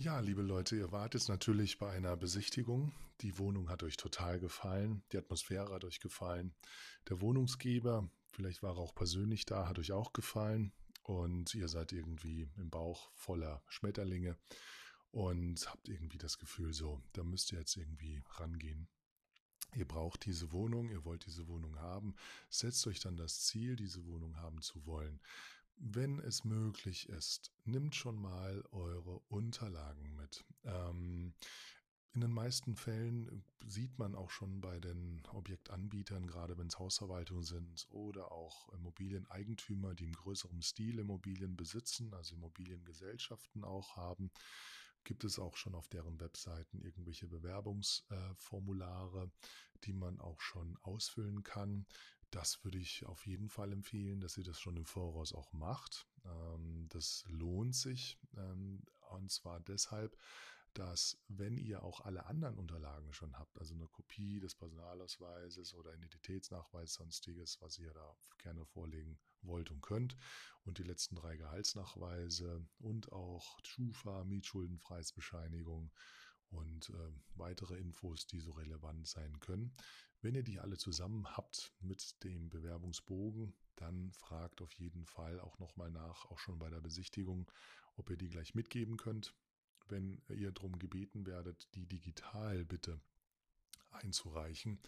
Ja, liebe Leute, ihr wart jetzt natürlich bei einer Besichtigung. Die Wohnung hat euch total gefallen. Die Atmosphäre hat euch gefallen. Der Wohnungsgeber, vielleicht war er auch persönlich da, hat euch auch gefallen. Und ihr seid irgendwie im Bauch voller Schmetterlinge und habt irgendwie das Gefühl, so, da müsst ihr jetzt irgendwie rangehen. Ihr braucht diese Wohnung, ihr wollt diese Wohnung haben. Setzt euch dann das Ziel, diese Wohnung haben zu wollen. Wenn es möglich ist, nimmt schon mal eure Unterlagen mit. Ähm, in den meisten Fällen sieht man auch schon bei den Objektanbietern, gerade wenn es Hausverwaltungen sind oder auch Immobilieneigentümer, die im größeren Stil Immobilien besitzen, also Immobiliengesellschaften auch haben, gibt es auch schon auf deren Webseiten irgendwelche Bewerbungsformulare, die man auch schon ausfüllen kann. Das würde ich auf jeden Fall empfehlen, dass ihr das schon im Voraus auch macht. Ähm, das lohnt sich. Ähm, und zwar deshalb, dass wenn ihr auch alle anderen Unterlagen schon habt, also eine Kopie des Personalausweises oder Identitätsnachweis, sonstiges, was ihr da gerne vorlegen wollt und könnt, und die letzten drei Gehaltsnachweise und auch Schufa, Mietschuldenfreiheitsbescheinigung und äh, weitere Infos, die so relevant sein können, wenn ihr die alle zusammen habt mit dem Bewerbungsbogen, dann fragt auf jeden Fall auch nochmal nach, auch schon bei der Besichtigung, ob ihr die gleich mitgeben könnt. Wenn ihr darum gebeten werdet, die digital bitte einzureichen,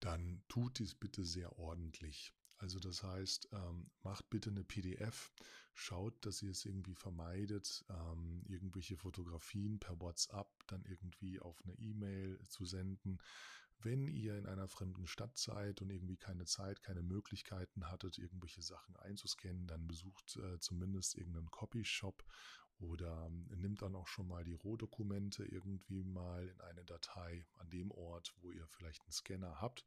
dann tut dies bitte sehr ordentlich. Also das heißt, ähm, macht bitte eine PDF, schaut, dass ihr es irgendwie vermeidet, ähm, irgendwelche Fotografien per WhatsApp dann irgendwie auf eine E-Mail zu senden. Wenn ihr in einer fremden Stadt seid und irgendwie keine Zeit, keine Möglichkeiten hattet, irgendwelche Sachen einzuscannen, dann besucht äh, zumindest irgendeinen Copyshop oder ähm, nimmt dann auch schon mal die Rohdokumente irgendwie mal in eine Datei an dem Ort, wo ihr vielleicht einen Scanner habt.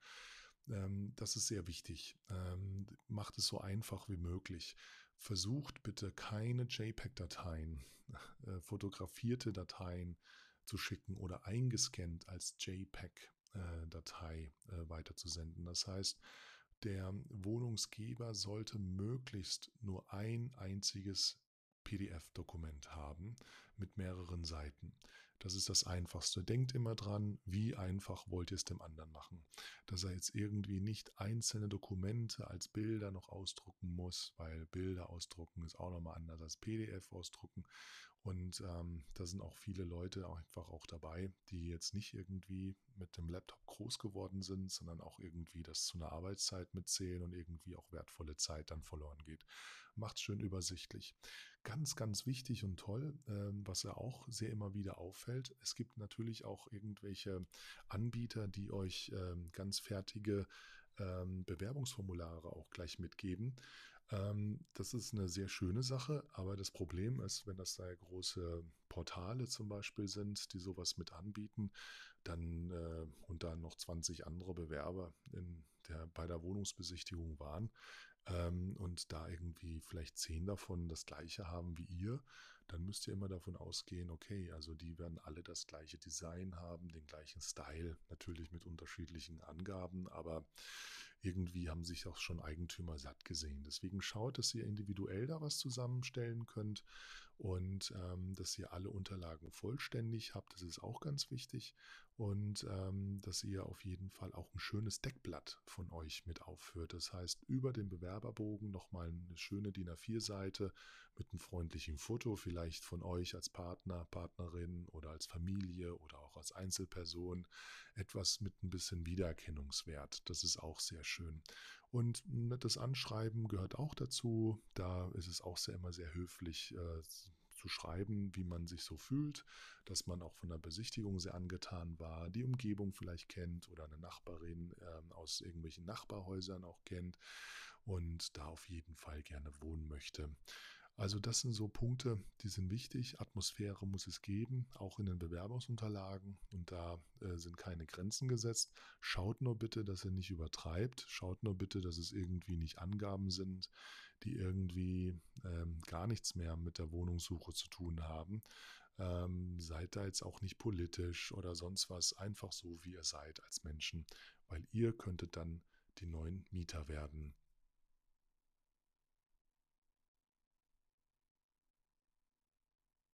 Ähm, das ist sehr wichtig. Ähm, macht es so einfach wie möglich. Versucht bitte keine JPEG-Dateien, äh, fotografierte Dateien zu schicken oder eingescannt als JPEG äh, Datei äh, weiterzusenden. Das heißt, der Wohnungsgeber sollte möglichst nur ein einziges PDF-Dokument haben mit mehreren Seiten. Das ist das Einfachste. Denkt immer dran, wie einfach wollt ihr es dem anderen machen. Dass er jetzt irgendwie nicht einzelne Dokumente als Bilder noch ausdrucken muss, weil Bilder ausdrucken ist auch nochmal anders als PDF ausdrucken. Und ähm, da sind auch viele Leute einfach auch dabei, die jetzt nicht irgendwie mit dem Laptop groß geworden sind, sondern auch irgendwie das zu einer Arbeitszeit mitzählen und irgendwie auch wertvolle Zeit dann verloren geht. Macht schön übersichtlich. Ganz, ganz wichtig und toll, ähm, was ja auch sehr immer wieder auffällt. Es gibt natürlich auch irgendwelche Anbieter, die euch ähm, ganz fertige ähm, Bewerbungsformulare auch gleich mitgeben. Ähm, das ist eine sehr schöne Sache, aber das Problem ist, wenn das sehr große Portale zum Beispiel sind, die sowas mit anbieten, dann äh, und dann noch 20 andere Bewerber in der, bei der Wohnungsbesichtigung waren, ähm, und da irgendwie vielleicht zehn davon das gleiche haben wie ihr, dann müsst ihr immer davon ausgehen, okay, also die werden alle das gleiche Design haben, den gleichen Style, natürlich mit unterschiedlichen Angaben, aber irgendwie haben sich auch schon Eigentümer satt gesehen. Deswegen schaut, dass ihr individuell da was zusammenstellen könnt und ähm, dass ihr alle Unterlagen vollständig habt. Das ist auch ganz wichtig und ähm, dass ihr auf jeden Fall auch ein schönes Deckblatt von euch mit aufführt. Das heißt, über den Bewerberbogen nochmal eine schöne DIN A4-Seite mit einem freundlichen Foto, vielleicht von euch als Partner, Partnerin oder als Familie oder auch als Einzelperson. Etwas mit ein bisschen Wiedererkennungswert. Das ist auch sehr schön. Und nettes Anschreiben gehört auch dazu. Da ist es auch sehr immer sehr höflich. Äh, zu schreiben, wie man sich so fühlt, dass man auch von der Besichtigung sehr angetan war, die Umgebung vielleicht kennt oder eine Nachbarin äh, aus irgendwelchen Nachbarhäusern auch kennt und da auf jeden Fall gerne wohnen möchte. Also das sind so Punkte, die sind wichtig. Atmosphäre muss es geben, auch in den Bewerbungsunterlagen. Und da äh, sind keine Grenzen gesetzt. Schaut nur bitte, dass ihr nicht übertreibt. Schaut nur bitte, dass es irgendwie nicht Angaben sind, die irgendwie ähm, gar nichts mehr mit der Wohnungssuche zu tun haben. Ähm, seid da jetzt auch nicht politisch oder sonst was. Einfach so, wie ihr seid als Menschen, weil ihr könntet dann die neuen Mieter werden.